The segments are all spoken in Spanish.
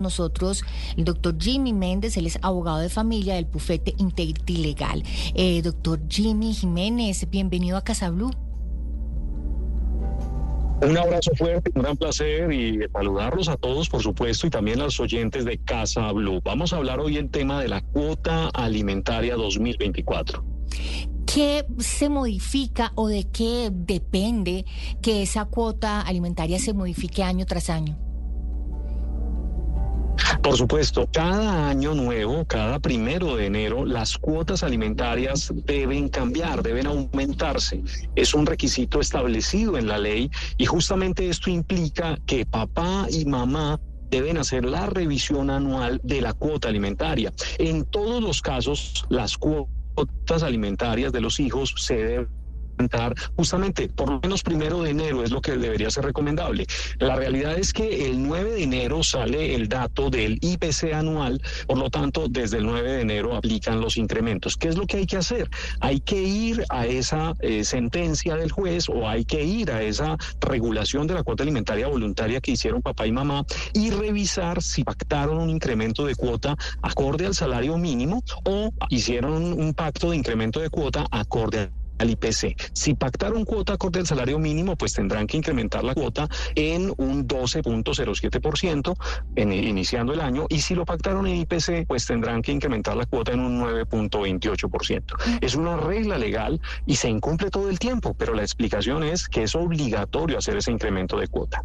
Nosotros, el doctor Jimmy Méndez, él es abogado de familia del bufete Integrity Legal. Eh, doctor Jimmy Jiménez, bienvenido a Casa Blue. Un abrazo fuerte, un gran placer y saludarlos a todos, por supuesto, y también a los oyentes de Casa Blue. Vamos a hablar hoy el tema de la cuota alimentaria 2024. ¿Qué se modifica o de qué depende que esa cuota alimentaria se modifique año tras año? Por supuesto, cada año nuevo, cada primero de enero, las cuotas alimentarias deben cambiar, deben aumentarse. Es un requisito establecido en la ley y justamente esto implica que papá y mamá deben hacer la revisión anual de la cuota alimentaria. En todos los casos, las cuotas alimentarias de los hijos se deben justamente por lo menos primero de enero es lo que debería ser recomendable. La realidad es que el 9 de enero sale el dato del IPC anual, por lo tanto desde el 9 de enero aplican los incrementos. ¿Qué es lo que hay que hacer? Hay que ir a esa eh, sentencia del juez o hay que ir a esa regulación de la cuota alimentaria voluntaria que hicieron papá y mamá y revisar si pactaron un incremento de cuota acorde al salario mínimo o hicieron un pacto de incremento de cuota acorde al al IPC. Si pactaron cuota acorde al salario mínimo, pues tendrán que incrementar la cuota en un 12.07% en, iniciando el año y si lo pactaron en IPC, pues tendrán que incrementar la cuota en un 9.28%. Es una regla legal y se incumple todo el tiempo, pero la explicación es que es obligatorio hacer ese incremento de cuota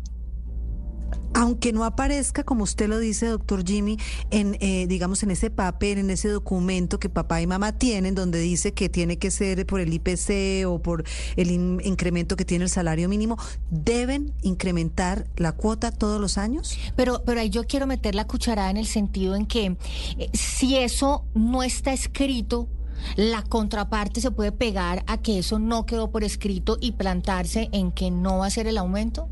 aunque no aparezca, como usted lo dice, doctor Jimmy, en, eh, digamos, en ese papel, en ese documento que papá y mamá tienen, donde dice que tiene que ser por el IPC o por el incremento que tiene el salario mínimo, ¿deben incrementar la cuota todos los años? Pero, pero ahí yo quiero meter la cucharada en el sentido en que eh, si eso no está escrito, la contraparte se puede pegar a que eso no quedó por escrito y plantarse en que no va a ser el aumento.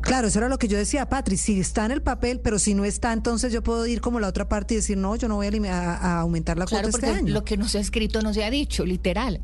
Claro, eso era lo que yo decía, Patri, si está en el papel, pero si no está, entonces yo puedo ir como la otra parte y decir, no, yo no voy a, aumentar la cuota este año. Lo que no se ha escrito no se ha dicho, literal.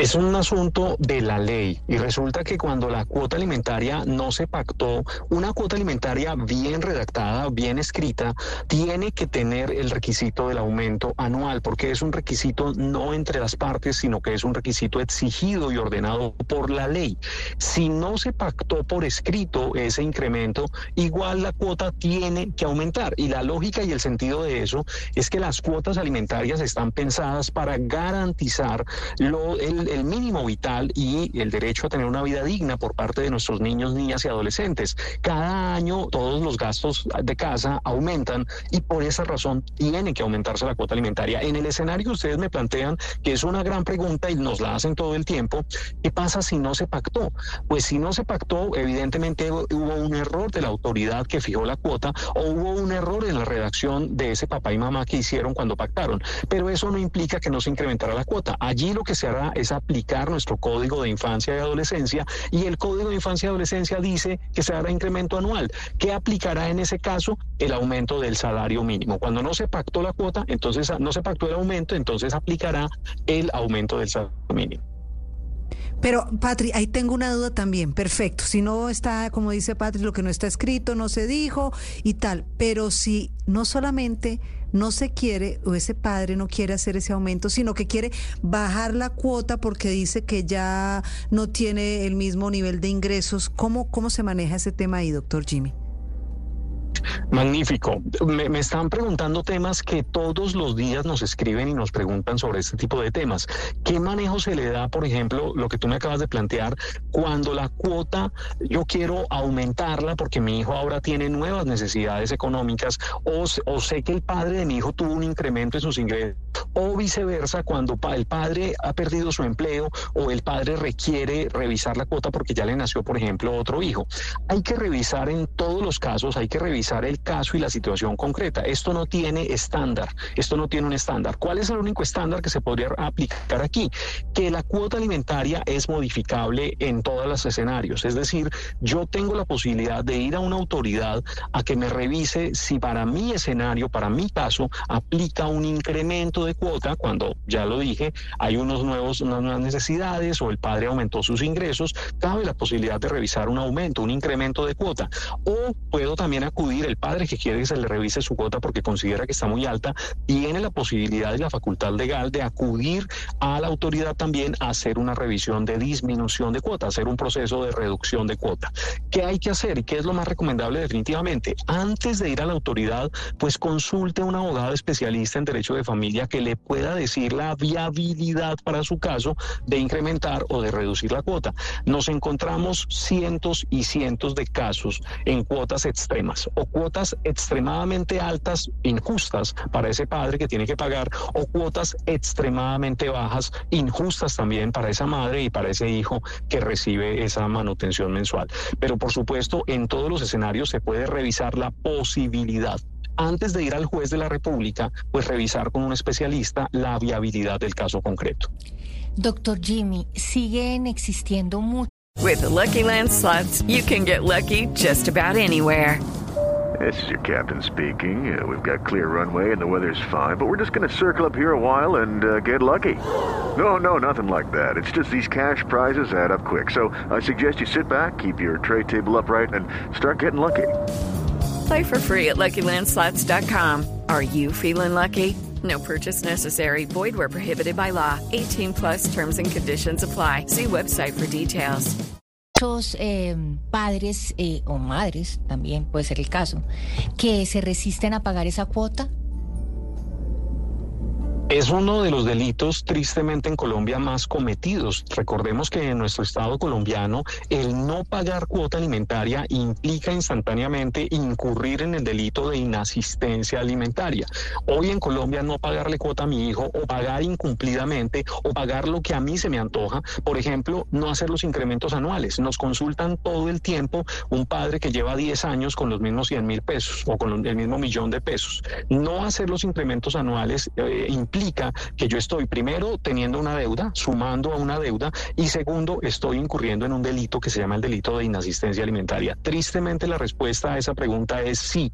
Es un asunto de la ley y resulta que cuando la cuota alimentaria no se pactó, una cuota alimentaria bien redactada, bien escrita, tiene que tener el requisito del aumento anual, porque es un requisito no entre las partes, sino que es un requisito exigido y ordenado por la ley. Si no se pactó por escrito ese incremento, igual la cuota tiene que aumentar. Y la lógica y el sentido de eso es que las cuotas alimentarias están pensadas para garantizar lo, el, el mínimo vital y el derecho a tener una vida digna por parte de nuestros niños, niñas y adolescentes. Cada año todos los gastos de casa aumentan y por esa razón tiene que aumentarse la cuota alimentaria. En el escenario ustedes me plantean, que es una gran pregunta y nos la hacen todo el tiempo, ¿qué pasa si no se pactó? Pues si no se pactó, evidentemente hubo un error de la autoridad que fijó la cuota o hubo un error en la redacción de ese papá y mamá que hicieron cuando pactaron. Pero eso no implica que no se incrementara la cuota. Allí lo que se hará es aplicar nuestro Código de Infancia y Adolescencia y el Código de Infancia y Adolescencia dice que se hará incremento anual. ¿Qué aplicará en ese caso? El aumento del salario mínimo. Cuando no se pactó la cuota, entonces no se pactó el aumento, entonces aplicará el aumento del salario mínimo. Pero, Patri, ahí tengo una duda también. Perfecto. Si no está, como dice Patri, lo que no está escrito, no se dijo y tal. Pero si no solamente no se quiere o ese padre no quiere hacer ese aumento, sino que quiere bajar la cuota porque dice que ya no tiene el mismo nivel de ingresos, ¿cómo, cómo se maneja ese tema ahí, doctor Jimmy? Magnífico. Me, están preguntando temas que todos los días nos escriben y nos preguntan sobre este tipo de temas. ¿Qué manejo se le da, por ejemplo, lo que tú me acabas de plantear, cuando la cuota yo quiero aumentarla porque mi hijo ahora tiene nuevas necesidades económicas o, o sé que el padre de mi hijo tuvo un incremento en sus ingresos o viceversa cuando el padre ha perdido su empleo o el padre requiere revisar la cuota porque ya le nació, por ejemplo, otro hijo. Hay que revisar en todos los casos, hay que revisar el caso y la situación concreta. Esto no tiene estándar, esto no tiene un estándar. ¿Cuál es el único estándar que se podría aplicar aquí? Que la cuota alimentaria es modificable en todos los escenarios. Es decir, yo tengo la posibilidad de ir a una autoridad a que me revise si para mi escenario, para mi caso, aplica un incremento de cuota cuando, ya lo dije, hay unos nuevos, unas nuevas necesidades o el padre aumentó sus ingresos, cabe la posibilidad de revisar un aumento, un incremento de cuota. O puedo también acudir, el padre que quiere que se le revise su cuota porque considera que está muy alta, tiene la posibilidad y la facultad legal de acudir a la autoridad también a hacer una revisión de disminución de cuota, hacer un proceso de reducción de cuota. ¿Qué hay que hacer y qué es lo más recomendable definitivamente? Antes de ir a la autoridad, pues consulte a un abogado especialista en derecho de familia que le pueda decir la viabilidad para su caso de incrementar o de reducir la cuota. Nos encontramos cientos y cientos de casos en cuotas extremas o cuotas extremadamente altas, injustas para ese padre que tiene que pagar o cuotas extremadamente bajas, injustas también para esa madre y para ese hijo que recibe esa manutención mensual. Pero por supuesto, en todos los escenarios se puede revisar la posibilidad antes de ir al juez de la República, pues revisar con un especialista la viabilidad del caso concreto. Doctor Jimmy, siguen existiendo muchos. With the Lucky Land slots, you can get lucky just about anywhere. This is your captain speaking. Uh, we've got clear runway and the weather's fine, but we're just going to circle up here a while and uh, get lucky. No, no, nothing like that. It's just these cash prizes add up quick. So I suggest you sit back, keep your tray table upright, and start getting lucky. Play for free at LuckyLandSlots.com. Are you feeling lucky? No purchase necessary. Void where prohibited by law. 18 plus terms and conditions apply. See website for details. Muchos eh, padres eh, o madres, también puede ser el caso, que se resisten a pagar esa cuota Es uno de los delitos tristemente en Colombia más cometidos. Recordemos que en nuestro Estado colombiano el no pagar cuota alimentaria implica instantáneamente incurrir en el delito de inasistencia alimentaria. Hoy en Colombia no pagarle cuota a mi hijo o pagar incumplidamente o pagar lo que a mí se me antoja, por ejemplo, no hacer los incrementos anuales. Nos consultan todo el tiempo un padre que lleva 10 años con los mismos 100 mil pesos o con el mismo millón de pesos. No hacer los incrementos anuales eh, implica que yo estoy primero teniendo una deuda, sumando a una deuda, y segundo, estoy incurriendo en un delito que se llama el delito de inasistencia alimentaria. Tristemente la respuesta a esa pregunta es sí.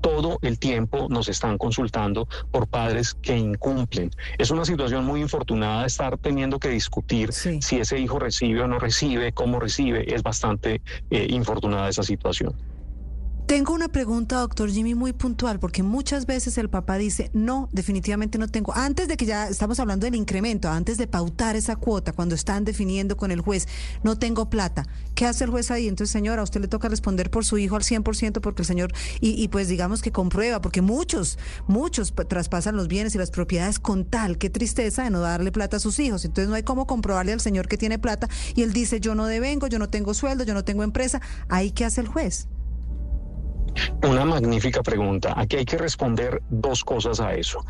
Todo el tiempo nos están consultando por padres que incumplen. Es una situación muy infortunada estar teniendo que discutir si ese hijo recibe o no recibe, cómo recibe. Es bastante eh, infortunada esa situación. Tengo una pregunta, doctor Jimmy, muy puntual, porque muchas veces el papá dice, no, definitivamente no tengo. Antes de que ya estamos hablando del incremento, antes de pautar esa cuota, cuando están definiendo con el juez, no tengo plata. ¿Qué hace el juez ahí? Entonces, señora, a usted le toca responder por su hijo al 100% porque el señor, y, y pues digamos que comprueba, porque muchos, muchos traspasan los bienes y las propiedades con tal, qué tristeza de no darle plata a sus hijos. Entonces, no hay cómo comprobarle al señor que tiene plata y él dice, yo no devengo, yo no tengo sueldo, yo no tengo empresa. ¿Ahí qué hace el juez? Una magnífica pregunta. Aquí hay que responder dos cosas a eso.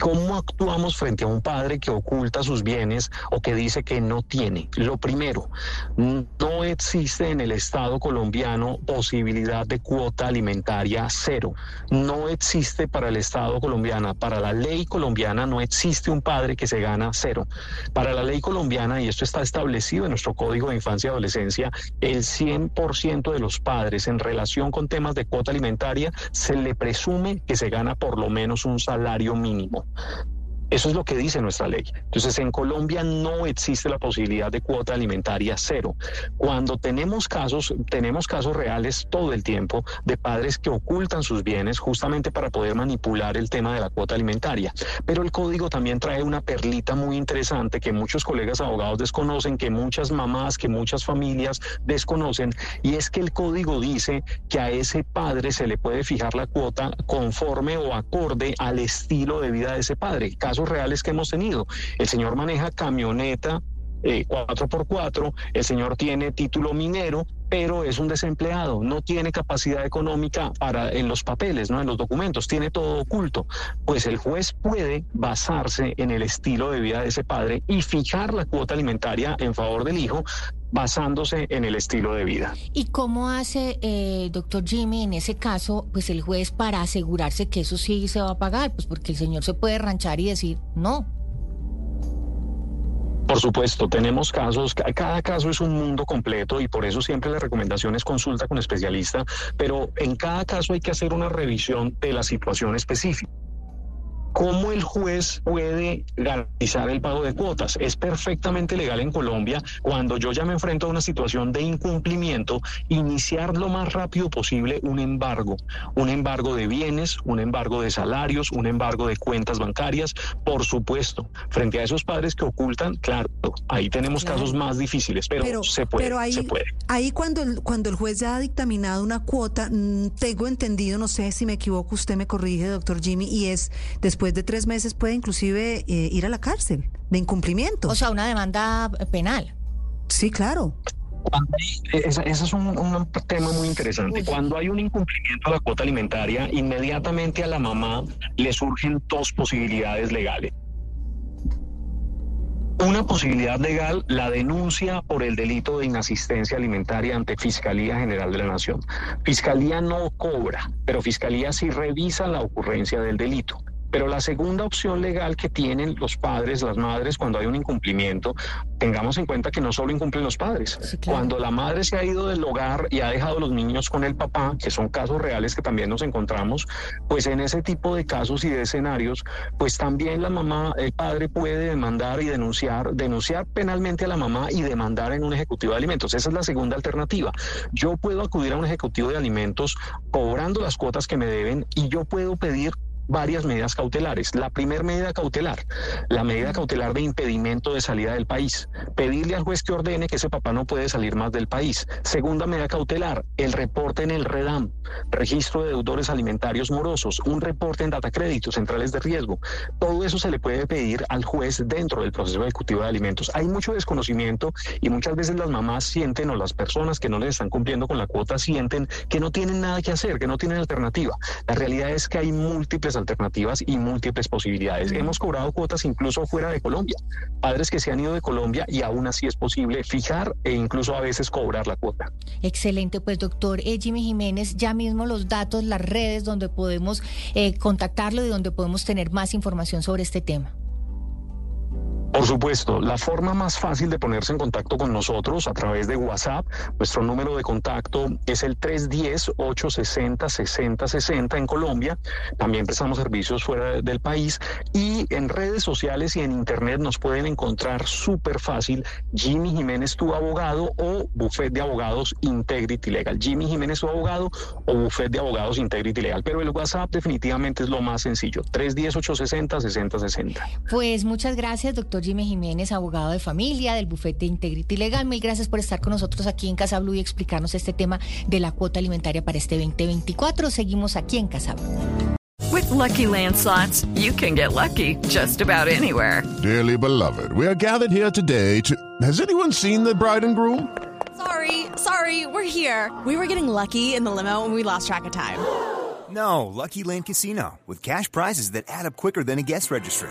¿Cómo actuamos frente a un padre que oculta sus bienes o que dice que no tiene? Lo primero, no existe en el Estado colombiano posibilidad de cuota alimentaria cero. No existe para el Estado colombiano, para la ley colombiana no existe un padre que se gana cero. Para la ley colombiana, y esto está establecido en nuestro Código de Infancia y Adolescencia, el 100% de los padres en relación con temas de cuota alimentaria se le presume que se gana por lo menos un salario mínimo. Eso es lo que dice nuestra ley. Entonces, en Colombia no existe la posibilidad de cuota alimentaria cero. Cuando tenemos casos, tenemos casos reales todo el tiempo de padres que ocultan sus bienes justamente para poder manipular el tema de la cuota alimentaria. Pero el código también trae una perlita muy interesante que muchos colegas abogados desconocen, que muchas mamás, que muchas familias desconocen, y es que el código dice que a ese padre se le puede fijar la cuota conforme o acorde al estilo de vida de ese padre. Caso reales que hemos tenido. El señor maneja camioneta 4x4, eh, el señor tiene título minero, pero es un desempleado, no tiene capacidad económica para en los papeles, no en los documentos, tiene todo oculto. Pues el juez puede basarse en el estilo de vida de ese padre y fijar la cuota alimentaria en favor del hijo basándose en el estilo de vida. ¿Y cómo hace, eh, doctor Jimmy, en ese caso, pues el juez para asegurarse que eso sí se va a pagar? Pues porque el señor se puede ranchar y decir, no, por supuesto, tenemos casos, cada caso es un mundo completo y por eso siempre la recomendación es consulta con especialista, pero en cada caso hay que hacer una revisión de la situación específica. ¿Cómo el juez puede garantizar el pago de cuotas? Es perfectamente legal en Colombia cuando yo ya me enfrento a una situación de incumplimiento, iniciar lo más rápido posible un embargo, un embargo de bienes, un embargo de salarios, un embargo de cuentas bancarias, por supuesto. Frente a esos padres que ocultan, claro, ahí tenemos casos más difíciles, pero, se puede. Pero ahí, se puede. ahí cuando el, cuando el juez ya ha dictaminado una cuota, mm, tengo entendido, no sé si me equivoco, usted me corrige, doctor Jimmy, y es después después de tres meses puede inclusive eh, ir a la cárcel de incumplimiento. O sea, una demanda penal. Sí, claro. Ese es un, un, tema muy interesante. Cuando hay un incumplimiento de la cuota alimentaria, inmediatamente a la mamá le surgen dos posibilidades legales. Una posibilidad legal, la denuncia por el delito de inasistencia alimentaria ante Fiscalía General de la Nación. Fiscalía no cobra, pero Fiscalía sí revisa la ocurrencia del delito. Pero la segunda opción legal que tienen los padres, las madres, cuando hay un incumplimiento, tengamos en cuenta que no solo incumplen los padres. Cuando la madre se ha ido del hogar y ha dejado a los niños con el papá, que son casos reales que también nos encontramos, pues en ese tipo de casos y de escenarios, pues también la mamá, el padre puede demandar y denunciar, denunciar penalmente a la mamá y demandar en un ejecutivo de alimentos. Esa es la segunda alternativa. Yo puedo acudir a un ejecutivo de alimentos cobrando las cuotas que me deben y yo puedo pedir varias medidas cautelares. La primera medida cautelar, la medida cautelar de impedimento de salida del país. Pedirle al juez que ordene que ese papá no puede salir más del país. Segunda medida cautelar, el reporte en el REDAM, registro de deudores alimentarios morosos, un reporte en data créditos, centrales de riesgo. Todo eso se le puede pedir al juez dentro del proceso ejecutivo de alimentos. Hay mucho desconocimiento y muchas veces las mamás sienten o las personas que no les están cumpliendo con la cuota sienten que no tienen nada que hacer, que no tienen alternativa. La realidad es que hay múltiples alternativas y múltiples posibilidades. Hemos cobrado cuotas incluso fuera de Colombia, padres que se han ido de Colombia y aún así es posible fijar e incluso a veces cobrar la cuota. Excelente, pues doctor eh, Jimmy Jiménez, ya mismo los datos, las redes donde podemos eh, contactarlo y donde podemos tener más información sobre este tema. Por supuesto, la forma más fácil de ponerse en contacto con nosotros a través de WhatsApp, nuestro número de contacto es el 310-860-6060 en Colombia. También prestamos servicios fuera del país y en redes sociales y en internet nos pueden encontrar súper fácil Jimmy Jiménez tu abogado o Buffet de Abogados Integrity Legal. Jimmy Jiménez tu abogado o Buffet de Abogados Integrity Legal. Pero el WhatsApp definitivamente es lo más sencillo. 310-860-6060. Pues muchas gracias, doctor Jimmy Jiménez, abogado de familia del bufete Integrity Legal. Mil gracias por estar con nosotros aquí en Casa Blue y explicarnos este tema de la cuota alimentaria para este 2024. Seguimos aquí en Casa Blue. With lucky landslots, you can get lucky just about anywhere. Dearly beloved, we are gathered here today to. Has anyone seen the bride and groom? Sorry, sorry, we're here. We were getting lucky in the limo and we lost track of time. No, Lucky Land Casino, with cash prizes that add up quicker than a guest registry